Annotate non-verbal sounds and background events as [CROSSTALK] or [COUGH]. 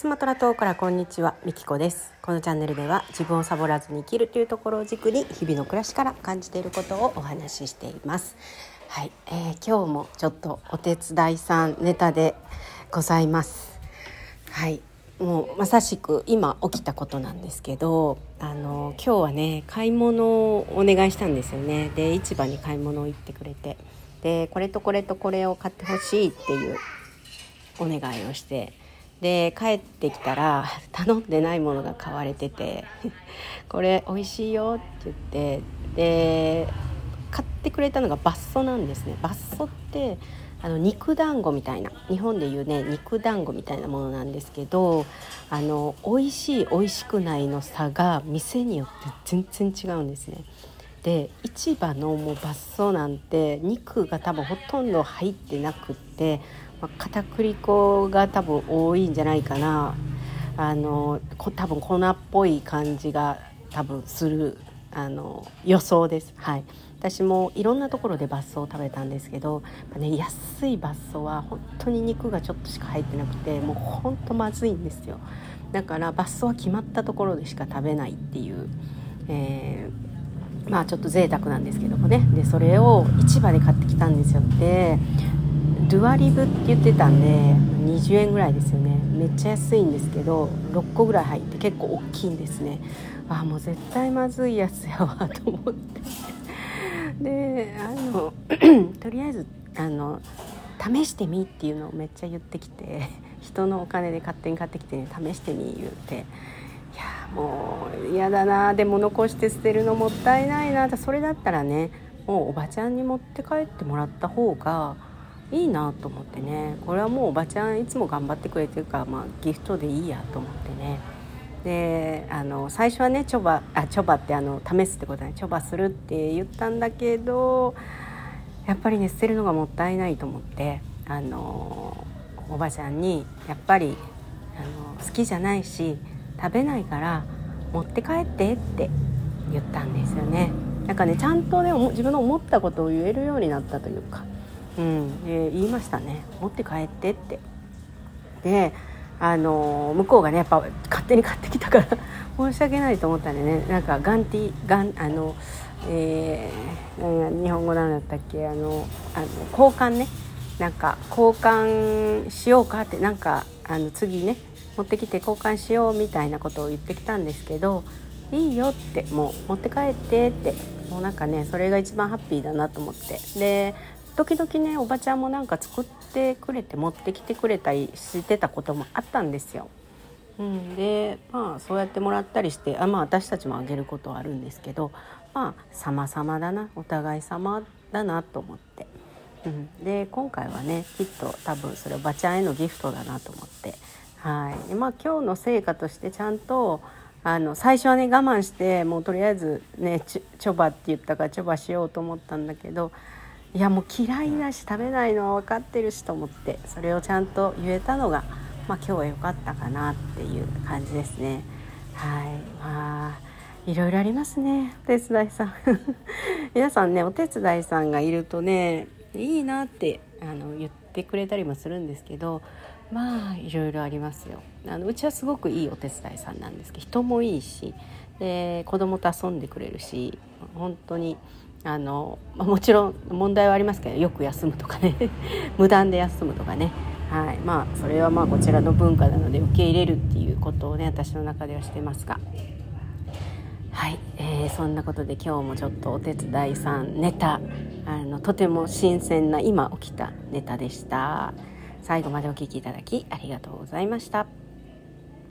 スマトラ島からこんにちはみきこです。このチャンネルでは自分をサボらずに生きるというところを軸に日々の暮らしから感じていることをお話ししています。はい、えー、今日もちょっとお手伝いさんネタでございます。はいもうまさしく今起きたことなんですけどあの今日はね買い物をお願いしたんですよね。で市場に買い物を行ってくれて。でこれとこれとこれを買ってほしいっていうお願いをしてで帰ってきたら [LAUGHS] 頼んでないものが買われてて「[LAUGHS] これ美味しいよ」って言ってで買ってくれたのがバッソなんですねバッソってあの肉団子みたいな日本でいうね肉団子みたいなものなんですけどあの美味しい美味しくないの差が店によって全然違うんですね。で市場のもうバッソなんて肉が多分ほとんど入ってなくってまあ、片栗粉が多分多いんじゃないかな。あの多分粉っぽい感じが多分するあの予想です。はい。私もいろんなところでバッソを食べたんですけど、まね、安いバッソは本当に肉がちょっとしか入ってなくてもうほんとまずいんですよ。だからバッソは決まったところでしか食べないっていう、えー、まあちょっと贅沢なんですけどもね。でそれを市場で買ってきたんですよ。でドゥアリブって言ってたんで20円ぐらいですよね。めっちゃ安いんですけど6個ぐらい入って結構大きいんですね。あもう絶対まずいやつやわと思って。であの [CLEARS THROAT] とりあえずあの試してみっていうのをめっちゃ言ってきて人のお金で勝手に買ってきて、ね、試してみ言うて。いやもう嫌だな。でも残して捨てるのもったいないな。それだったらねもうおばちゃんに持って帰ってもらった方がいいなと思ってね。これはもうおばちゃんいつも頑張ってくれてるから、まあ、ギフトでいいやと思ってね。であの最初はねチョバあチョバってあの試すってことね。チョバするって言ったんだけどやっぱりね捨てるのがもったいないと思ってあのおばちゃんにやっぱりあの好きじゃないし食べないから持って帰ってって言ったんですよね。なんかねちゃんとね自分の思ったことを言えるようになったというか。うん、で言いましたね。持って帰ってって。であの向こうがねやっぱ勝手に買ってきたから [LAUGHS] 申し訳ないと思ったんでね。なんかガンティガンあの、えー、日本語なんだったっけ？あのあの交換ね。なんか交換しようかって。なんかあの次ね持ってきて交換しようみたいなことを言ってきたんですけどいいよって。もう持って帰ってって。もうなんかねそれが一番ハッピーだなと思って。で時々ねおばちゃんもなんか作ってくれて持ってきてくれたりしてたこともあったんですよ。うん、でまあそうやってもらったりしてあ、まあ、私たちもあげることはあるんですけどまあ様々だなお互い様だなと思って、うん、で今回はねきっと多分それおばちゃんへのギフトだなと思って。はい。でまあ今日の成果としてちゃんとあの最初はね我慢してもうとりあえずねちょばって言ったからちょばしようと思ったんだけどいやもう嫌いだし食べないのは分かってるしと思ってそれをちゃんと言えたのが、まあ、今日は良かったかなっていう感じですね。はい。まあいろいろありますねお手伝いさん。[LAUGHS] 皆さんねお手伝いさんがいるとねいいなってあの言ってくれたりもするんですけどまあいろいろありますよ。あのうちはすごくいいお手伝いさんなんですけど人もいいしで子供と遊んでくれるし本当にあのもちろん問題はありますけどよく休むとかね。[LAUGHS] 無断で休むとかね。はい。まあそれはまあこちらの文化なので受け入れるっていうことをね私の中ではしてますが。はい、えー、そんなことで今日もちょっとお手伝いさんネタあのとても新鮮な今起きたネタでした。最後までお聴きいただきありがとうございました。